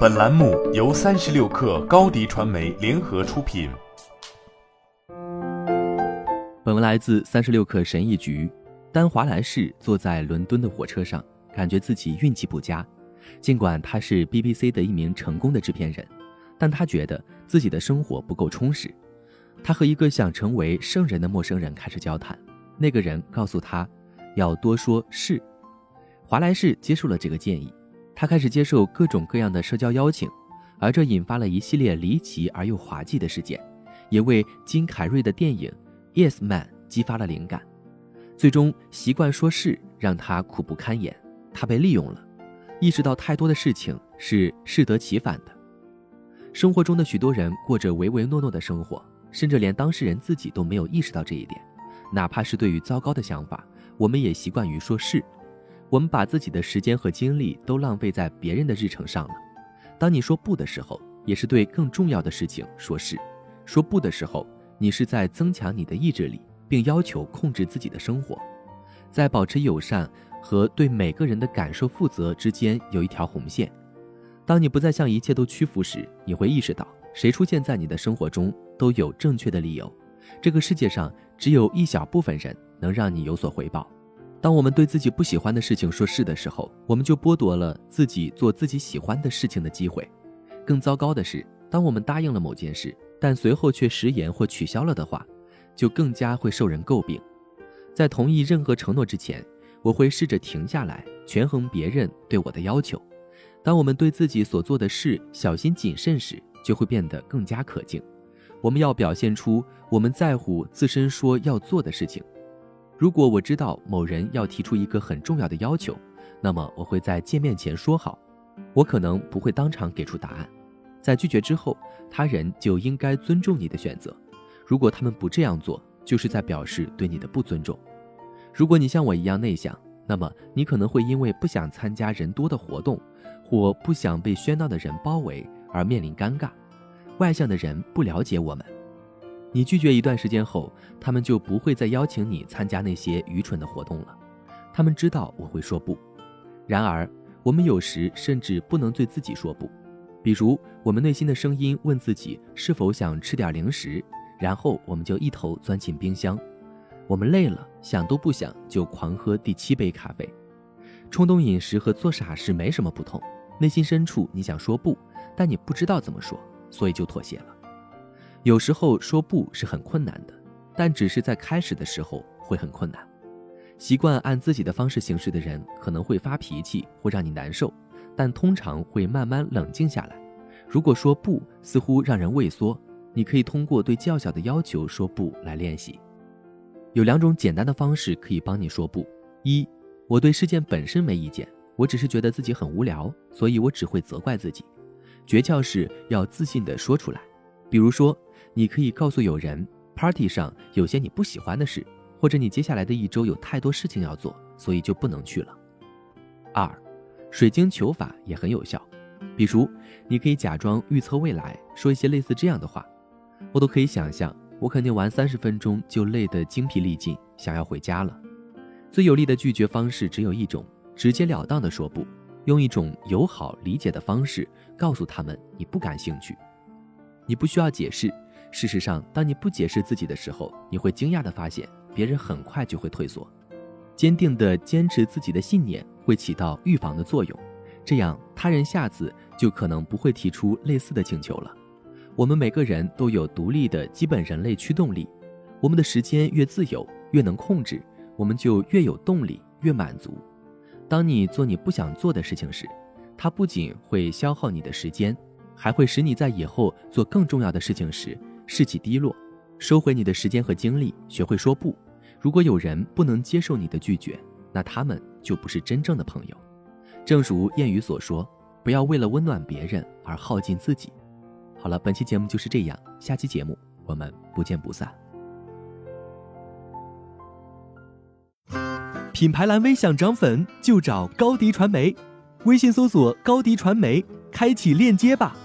本栏目由三十六氪高低传媒联合出品。本文来自三十六氪神译局。丹·华莱士坐在伦敦的火车上，感觉自己运气不佳。尽管他是 BBC 的一名成功的制片人，但他觉得自己的生活不够充实。他和一个想成为圣人的陌生人开始交谈，那个人告诉他，要多说是。华莱士接受了这个建议。他开始接受各种各样的社交邀请，而这引发了一系列离奇而又滑稽的事件，也为金凯瑞的电影《Yes Man》激发了灵感。最终，习惯说是让他苦不堪言，他被利用了，意识到太多的事情是适得其反的。生活中的许多人过着唯唯诺诺的生活，甚至连当事人自己都没有意识到这一点。哪怕是对于糟糕的想法，我们也习惯于说是。我们把自己的时间和精力都浪费在别人的日程上了。当你说不的时候，也是对更重要的事情说是。说不的时候，你是在增强你的意志力，并要求控制自己的生活。在保持友善和对每个人的感受负责之间有一条红线。当你不再向一切都屈服时，你会意识到，谁出现在你的生活中都有正确的理由。这个世界上只有一小部分人能让你有所回报。当我们对自己不喜欢的事情说是的时候，我们就剥夺了自己做自己喜欢的事情的机会。更糟糕的是，当我们答应了某件事，但随后却食言或取消了的话，就更加会受人诟病。在同意任何承诺之前，我会试着停下来，权衡别人对我的要求。当我们对自己所做的事小心谨慎时，就会变得更加可敬。我们要表现出我们在乎自身说要做的事情。如果我知道某人要提出一个很重要的要求，那么我会在见面前说好。我可能不会当场给出答案，在拒绝之后，他人就应该尊重你的选择。如果他们不这样做，就是在表示对你的不尊重。如果你像我一样内向，那么你可能会因为不想参加人多的活动，或不想被喧闹的人包围而面临尴尬。外向的人不了解我们。你拒绝一段时间后，他们就不会再邀请你参加那些愚蠢的活动了。他们知道我会说不。然而，我们有时甚至不能对自己说不。比如，我们内心的声音问自己是否想吃点零食，然后我们就一头钻进冰箱。我们累了，想都不想就狂喝第七杯咖啡。冲动饮食和做傻事没什么不同。内心深处你想说不，但你不知道怎么说，所以就妥协了。有时候说不是很困难的，但只是在开始的时候会很困难。习惯按自己的方式行事的人可能会发脾气，会让你难受，但通常会慢慢冷静下来。如果说不似乎让人畏缩，你可以通过对较小的要求说不来练习。有两种简单的方式可以帮你说不：一，我对事件本身没意见，我只是觉得自己很无聊，所以我只会责怪自己。诀窍是要自信地说出来，比如说。你可以告诉友人，party 上有些你不喜欢的事，或者你接下来的一周有太多事情要做，所以就不能去了。二，水晶球法也很有效，比如你可以假装预测未来，说一些类似这样的话：我都可以想象，我肯定玩三十分钟就累得精疲力尽，想要回家了。最有力的拒绝方式只有一种，直截了当的说不，用一种友好理解的方式告诉他们你不感兴趣，你不需要解释。事实上，当你不解释自己的时候，你会惊讶地发现，别人很快就会退缩。坚定地坚持自己的信念会起到预防的作用，这样他人下次就可能不会提出类似的请求了。我们每个人都有独立的基本人类驱动力，我们的时间越自由，越能控制，我们就越有动力，越满足。当你做你不想做的事情时，它不仅会消耗你的时间，还会使你在以后做更重要的事情时。士气低落，收回你的时间和精力，学会说不。如果有人不能接受你的拒绝，那他们就不是真正的朋友。正如谚语所说：“不要为了温暖别人而耗尽自己。”好了，本期节目就是这样，下期节目我们不见不散。品牌蓝 V 想涨粉就找高迪传媒，微信搜索高迪传媒，开启链接吧。